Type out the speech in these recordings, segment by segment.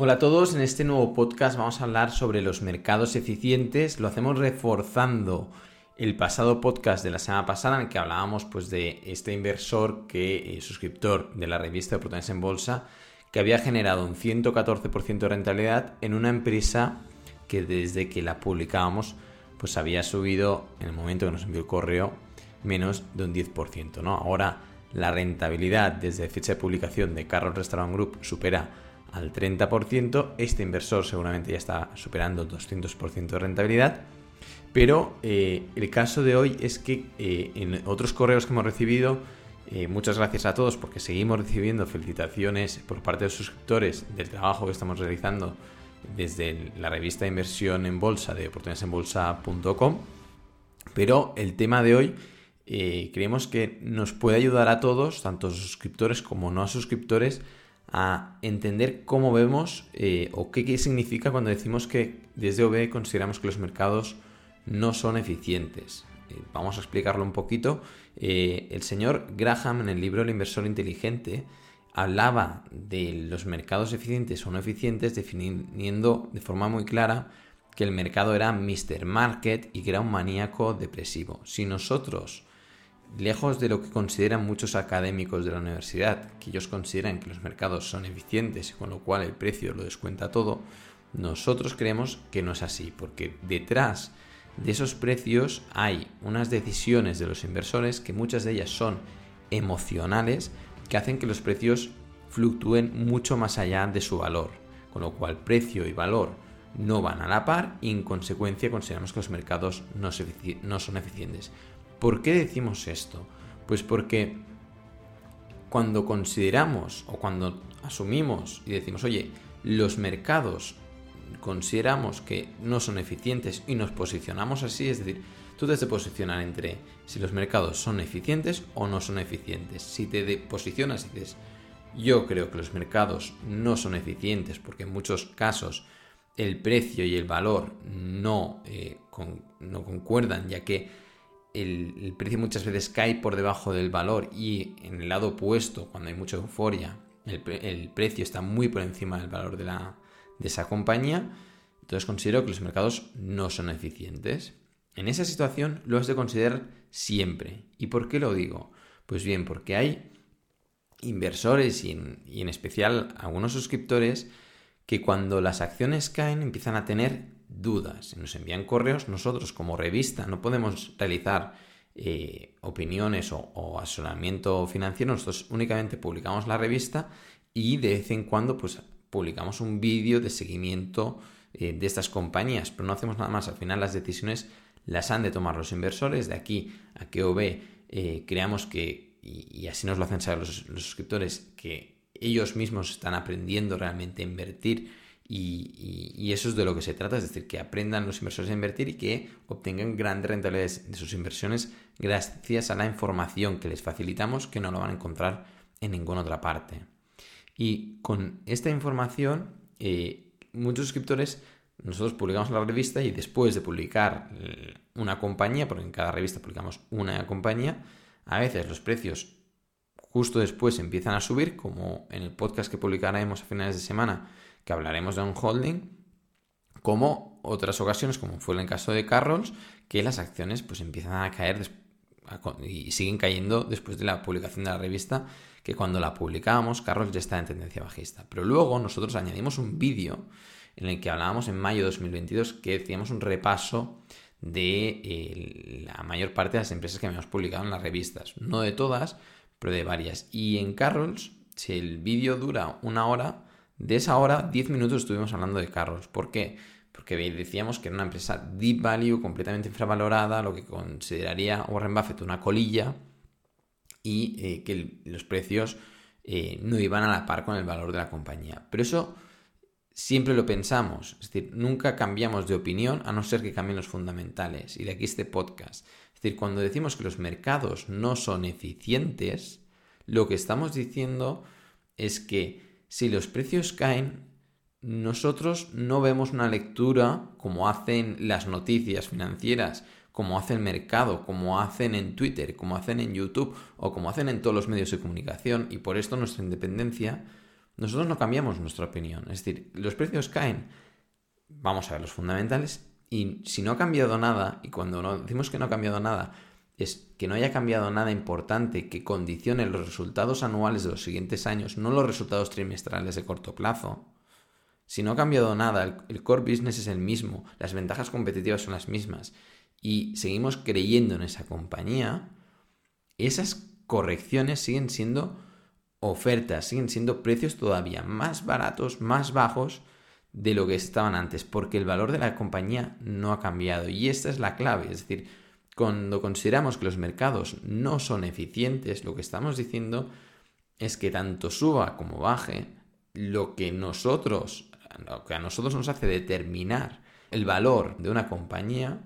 Hola a todos, en este nuevo podcast vamos a hablar sobre los mercados eficientes. Lo hacemos reforzando el pasado podcast de la semana pasada en el que hablábamos pues, de este inversor que eh, suscriptor de la revista de oportunidades en bolsa que había generado un 114% de rentabilidad en una empresa que desde que la publicábamos pues había subido en el momento que nos envió el correo menos de un 10%. ¿no? Ahora la rentabilidad desde fecha de publicación de Carlos Restaurant Group supera al 30%. Este inversor seguramente ya está superando el 200% de rentabilidad. Pero eh, el caso de hoy es que eh, en otros correos que hemos recibido, eh, muchas gracias a todos porque seguimos recibiendo felicitaciones por parte de los suscriptores del trabajo que estamos realizando desde la revista de inversión en bolsa de oportunidadesenbolsa.com. Pero el tema de hoy creemos que nos puede ayudar a todos, tanto suscriptores como no suscriptores, a entender cómo vemos eh, o qué, significa cuando decimos que desde OB consideramos que los mercados no son eficientes. Eh, vamos a explicarlo un poquito. Eh, el señor Graham en el libro El inversor inteligente hablaba de los mercados eficientes o no eficientes definiendo de forma muy clara que el mercado era Mr. Market y que era un maníaco depresivo. Si nosotros lejos de lo que consideran muchos académicos de la universidad, que ellos consideran que los mercados son eficientes y con lo cual el precio lo descuenta todo, nosotros creemos que no es así, porque detrás de esos precios hay unas decisiones de los inversores que muchas de ellas son emocionales, que hacen que los precios fluctúen mucho más allá de su valor, con lo cual precio y valor no van a la par y en consecuencia consideramos que los mercados no son eficientes. ¿Por qué decimos esto? Pues porque cuando consideramos o cuando asumimos y decimos, oye, los mercados consideramos que no son eficientes y nos posicionamos así, es decir, tú te de posicionar entre si los mercados son eficientes o no son eficientes. Si te posicionas y dices, yo creo que los mercados no son eficientes porque en muchos casos el precio y el valor no, eh, no concuerdan, ya que el, precio muchas veces cae por debajo del valor y en el lado opuesto, cuando hay mucha euforia, el, precio está muy por encima del valor de, la, de esa compañía, entonces considero que los mercados no son eficientes. En esa situación lo has de considerar siempre. ¿Y por qué lo digo? Pues bien, porque hay inversores y en especial algunos suscriptores que cuando las acciones caen empiezan a tener dudas, nos envían correos, nosotros como revista no podemos realizar eh, opiniones o, asesoramiento financiero, nosotros únicamente publicamos la revista y de vez en cuando pues publicamos un vídeo de seguimiento eh, de estas compañías, pero no hacemos nada más, al final las decisiones las han de tomar los inversores, de aquí a que OB eh, creamos que, y, así nos lo hacen saber los, los suscriptores, que ellos mismos están aprendiendo realmente a invertir y, eso es de lo que se trata, es decir, que aprendan los inversores a invertir y que obtengan grandes rentabilidades de sus inversiones gracias a la información que les facilitamos que no lo van a encontrar en ninguna otra parte. Y con esta información, eh, muchos suscriptores, nosotros publicamos la revista y después de publicar una compañía, porque en cada revista publicamos una compañía, a veces los precios justo después empiezan a subir, como en el podcast que publicaremos a finales de semana que hablaremos de un holding, como otras ocasiones, como fue en el caso de Carrolls, que las acciones pues empiezan a caer y siguen cayendo después de la publicación de la revista, que cuando la publicábamos, Carrolls ya está en tendencia bajista. Pero luego nosotros añadimos un vídeo en el que hablábamos en mayo de 2022 que decíamos un repaso de eh, la mayor parte de las empresas que habíamos publicado en las revistas. No de todas, pero de varias. Y en Carrolls, si el vídeo dura una hora, de esa hora, 10 minutos estuvimos hablando de carros. ¿Por qué? Porque decíamos que era una empresa deep value, completamente infravalorada, lo que consideraría Warren Buffett una colilla y eh, que los precios eh, no iban a la par con el valor de la compañía. Pero eso siempre lo pensamos, es decir, nunca cambiamos de opinión a no ser que cambien los fundamentales. Y de aquí este podcast. Es decir, cuando decimos que los mercados no son eficientes, lo que estamos diciendo es que si los precios caen, nosotros no vemos una lectura como hacen las noticias financieras, como hace el mercado, como hacen en Twitter, como hacen en YouTube o como hacen en todos los medios de comunicación y por esto nuestra independencia nosotros no cambiamos nuestra opinión. Es decir, los precios caen, vamos a ver los fundamentales, y si no ha cambiado nada, y cuando decimos que no ha cambiado nada, es que no haya cambiado nada importante que condicione los resultados anuales de los siguientes años, no los resultados trimestrales de corto plazo. Si no ha cambiado nada, el core business es el mismo, las ventajas competitivas son las mismas, y seguimos creyendo en esa compañía, esas correcciones siguen siendo ofertas, siguen siendo precios todavía más baratos, más bajos de lo que estaban antes, porque el valor de la compañía no ha cambiado. Y esta es la clave, es decir, cuando consideramos que los mercados no son eficientes, lo que estamos diciendo es que tanto suba como baje, lo que nosotros, lo que a nosotros nos hace determinar el valor de una compañía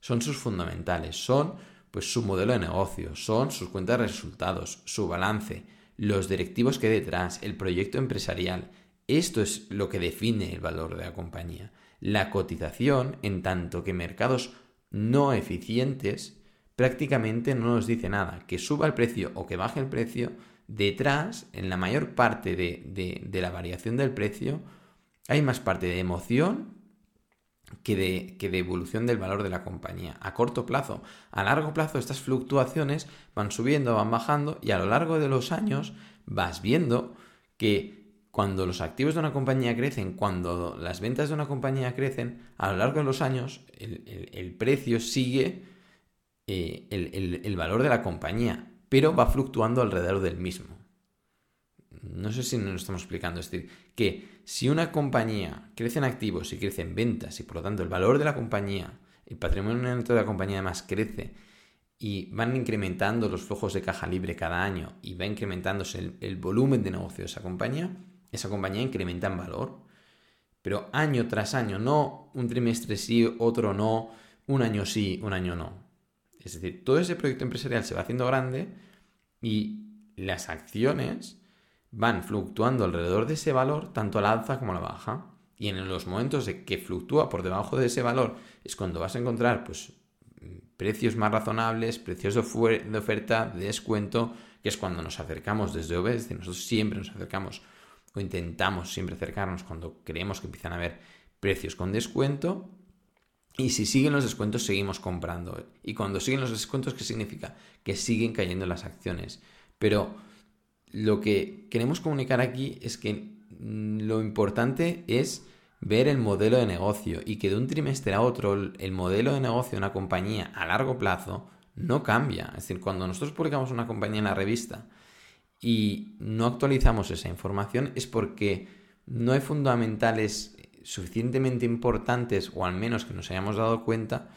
son sus fundamentales, son pues su modelo de negocio, son sus cuentas de resultados, su balance, los directivos que hay detrás, el proyecto empresarial. Esto es lo que define el valor de la compañía. La cotización, en tanto que mercados no eficientes, prácticamente no nos dice nada. Que suba el precio o que baje el precio, detrás, en la mayor parte de, de la variación del precio, hay más parte de emoción que de, que de evolución del valor de la compañía. A corto plazo, a largo plazo estas fluctuaciones van subiendo, van bajando y a lo largo de los años vas viendo que cuando los activos de una compañía crecen, cuando las ventas de una compañía crecen, a lo largo de los años el, precio sigue eh, el, el valor de la compañía, pero va fluctuando alrededor del mismo. No sé si nos lo estamos explicando. Es decir, que si una compañía crece en activos y crece en ventas y por lo tanto el valor de la compañía, el patrimonio neto de la compañía además crece y van incrementando los flujos de caja libre cada año y va incrementándose el, volumen de negocio de esa compañía, esa compañía incrementa en valor. Pero año tras año, no un trimestre sí, otro no, un año sí, un año no. Es decir, todo ese proyecto empresarial se va haciendo grande y las acciones van fluctuando alrededor de ese valor, tanto a la alza como a la baja. Y en los momentos de que fluctúa por debajo de ese valor es cuando vas a encontrar pues, precios más razonables, precios de, oferta, de descuento, que es cuando nos acercamos desde OB, es nosotros siempre nos acercamos o intentamos siempre acercarnos cuando creemos que empiezan a haber precios con descuento. Y si siguen los descuentos, seguimos comprando. Y cuando siguen los descuentos, ¿qué significa? Que siguen cayendo las acciones. Pero lo que queremos comunicar aquí es que lo importante es ver el modelo de negocio y que de un trimestre a otro el modelo de negocio de una compañía a largo plazo no cambia. Es decir, cuando nosotros publicamos una compañía en la revista y no actualizamos esa información es porque no hay fundamentales suficientemente importantes o al menos que nos hayamos dado cuenta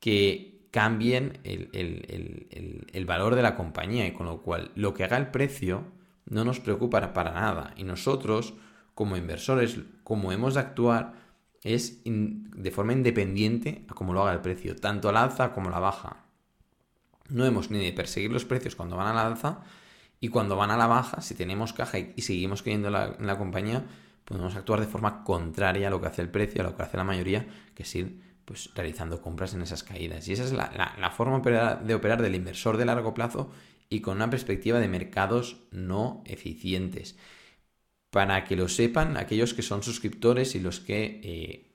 que cambien el, valor de la compañía y con lo cual lo que haga el precio no nos preocupa para nada y nosotros como inversores como hemos de actuar es de forma independiente a cómo lo haga el precio, tanto a la alza como la baja. No hemos ni de perseguir los precios cuando van a la alza y cuando van a la baja, si tenemos caja y, seguimos creyendo en la compañía, podemos actuar de forma contraria a lo que hace el precio, a lo que hace la mayoría, que es ir pues realizando compras en esas caídas. Y esa es la, forma de operar del inversor de largo plazo y con una perspectiva de mercados no eficientes. Para que lo sepan aquellos que son suscriptores y los que eh,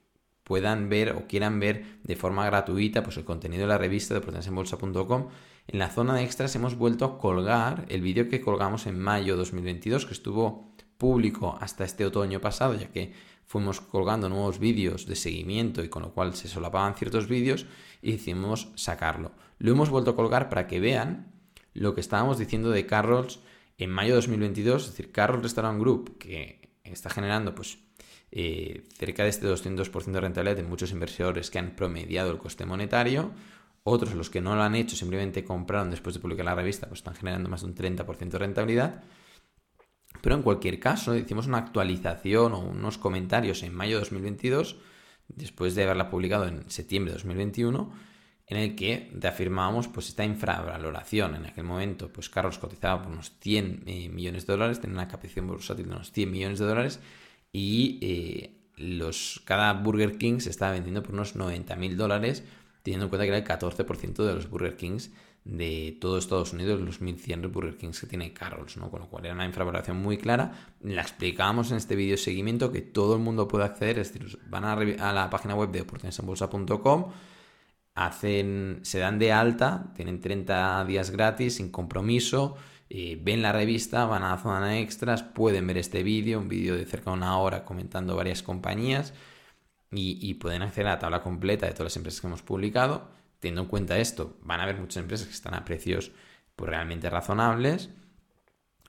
puedan ver o quieran ver de forma gratuita pues el contenido de la revista de potenciaenbolsa.com, en la zona de extras hemos vuelto a colgar el vídeo que colgamos en mayo 2022, que estuvo público hasta este otoño pasado, ya que fuimos colgando nuevos vídeos de seguimiento y con lo cual se solapaban ciertos vídeos y decidimos sacarlo. Lo hemos vuelto a colgar para que vean lo que estábamos diciendo de Carrolls en mayo de 2022, es decir, Carrolls Restaurant Group, que está generando pues eh, cerca de este 200% de rentabilidad en muchos inversores que han promediado el coste monetario, otros los que no lo han hecho simplemente compraron después de publicar la revista, pues están generando más de un 30% de rentabilidad. Pero en cualquier caso, hicimos una actualización o unos comentarios en mayo de 2022, después de haberla publicado en septiembre de 2021, en el que reafirmábamos pues, esta infravaloración. En aquel momento, pues Carlos cotizaba por unos 100 eh, millones de dólares, tenía una capitalización bursátil de unos 100 millones de dólares y eh, los, cada Burger King se estaba vendiendo por unos 90 mil dólares, teniendo en cuenta que era el 14% de los Burger Kings de todo Estados Unidos los 1100 Burger Kings que tiene Carroll's, ¿no? Con lo cual era una infravaloración muy clara. La explicábamos en este vídeo de seguimiento que todo el mundo puede acceder, es decir, van a, a la página web de oportunidadesenbolsa.com, hacen, se dan de alta, tienen 30 días gratis sin compromiso, ven la revista, van a la zona extras, pueden ver este vídeo, un vídeo de cerca de una hora comentando varias compañías y, pueden acceder a la tabla completa de todas las empresas que hemos publicado teniendo en cuenta esto, van a haber muchas empresas que están a precios pues, realmente razonables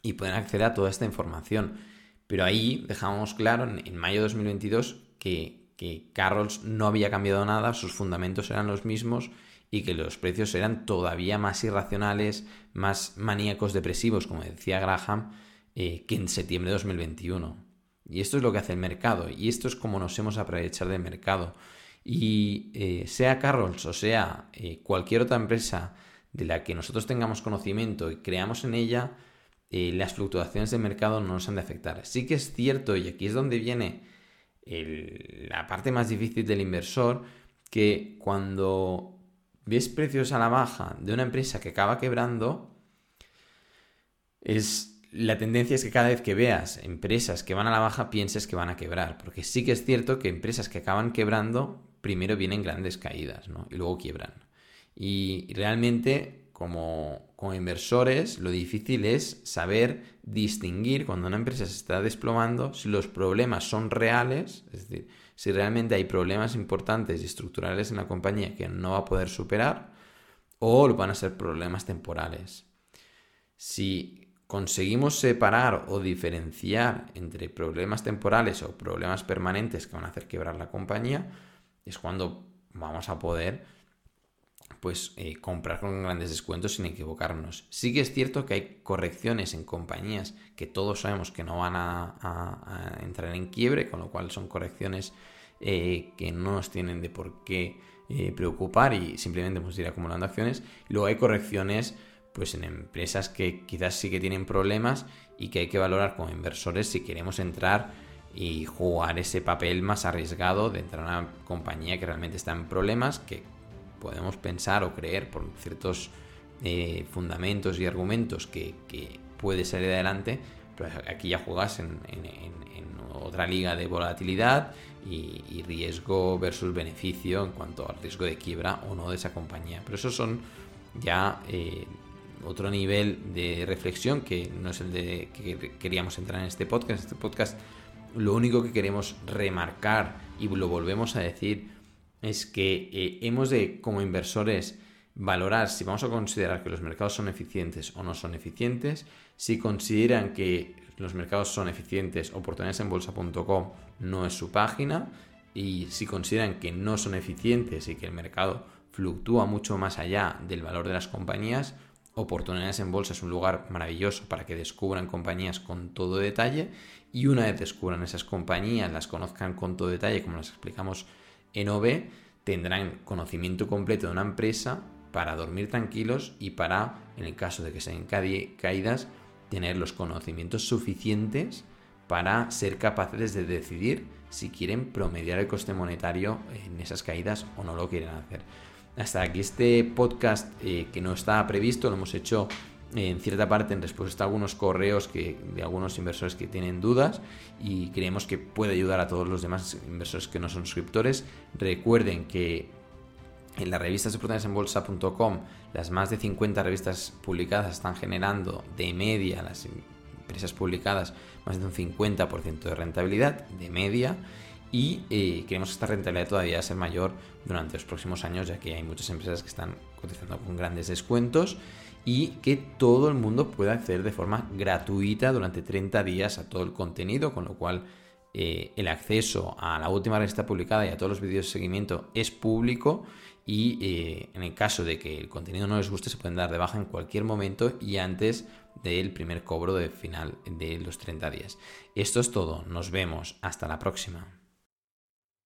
y pueden acceder a toda esta información. Pero ahí dejamos claro en, mayo de 2022 que, que Carrolls no había cambiado nada, sus fundamentos eran los mismos y que los precios eran todavía más irracionales, más maníacos depresivos, como decía Graham, eh, que en septiembre de 2021. Y esto es lo que hace el mercado, y esto es como nos hemos aprovechado del mercado. Y eh, sea Carrolls o sea eh, cualquier otra empresa de la que nosotros tengamos conocimiento y creamos en ella, eh, las fluctuaciones de mercado no nos han de afectar. Sí que es cierto, y aquí es donde viene la parte más difícil del inversor, que cuando ves precios a la baja de una empresa que acaba quebrando, es la tendencia es que cada vez que veas empresas que van a la baja pienses que van a quebrar, porque sí que es cierto que empresas que acaban quebrando primero vienen grandes caídas, ¿no? Y luego quiebran. Y realmente, como, como inversores, lo difícil es saber distinguir cuando una empresa se está desplomando si los problemas son reales, es decir, si realmente hay problemas importantes y estructurales en la compañía que no va a poder superar, o van a ser problemas temporales. Si conseguimos separar o diferenciar entre problemas temporales o problemas permanentes que van a hacer quebrar la compañía, es cuando vamos a poder pues eh, comprar con grandes descuentos sin equivocarnos. Sí que es cierto que hay correcciones en compañías que todos sabemos que no van a, entrar en quiebre, con lo cual son correcciones eh, que no nos tienen de por qué eh, preocupar y simplemente vamos a ir acumulando acciones. luego hay correcciones pues en empresas que quizás sí que tienen problemas y que hay que valorar como inversores si queremos entrar y jugar ese papel más arriesgado de entrar a una compañía que realmente está en problemas, que podemos pensar o creer por ciertos eh, fundamentos y argumentos que, puede salir adelante, pero aquí ya juegas en, otra liga de volatilidad y, riesgo versus beneficio en cuanto al riesgo de quiebra o no de esa compañía. Pero esos son ya eh, otro nivel de reflexión que no es el de que queríamos entrar en este podcast. Este podcast lo único que queremos remarcar y lo volvemos a decir es que eh, hemos de, como inversores, valorar si vamos a considerar que los mercados son eficientes o no son eficientes. Si consideran que los mercados son eficientes, oportunidadesenbolsa.com no es su página. Y si consideran que no son eficientes y que el mercado fluctúa mucho más allá del valor de las compañías, Oportunidades en Bolsa es un lugar maravilloso para que descubran compañías con todo detalle y una vez descubran esas compañías, las conozcan con todo detalle, como las explicamos en OB, tendrán conocimiento completo de una empresa para dormir tranquilos y para, en el caso de que sean caídas, tener los conocimientos suficientes para ser capaces de decidir si quieren promediar el coste monetario en esas caídas o no lo quieren hacer. Hasta aquí este podcast eh, que no estaba previsto, lo hemos hecho en cierta parte en respuesta a algunos correos que, de algunos inversores que tienen dudas y creemos que puede ayudar a todos los demás inversores que no son suscriptores. Recuerden que en las revistas en bolsa.com las más de 50 revistas publicadas están generando de media las empresas publicadas más de un 50% de rentabilidad de media y eh, queremos que esta rentabilidad todavía sea mayor durante los próximos años, ya que hay muchas empresas que están cotizando con grandes descuentos y que todo el mundo pueda acceder de forma gratuita durante 30 días a todo el contenido, con lo cual eh, el acceso a la última revista publicada y a todos los vídeos de seguimiento es público y eh, en el caso de que el contenido no les guste se pueden dar de baja en cualquier momento y antes del primer cobro de final de los 30 días. Esto es todo, nos vemos, hasta la próxima.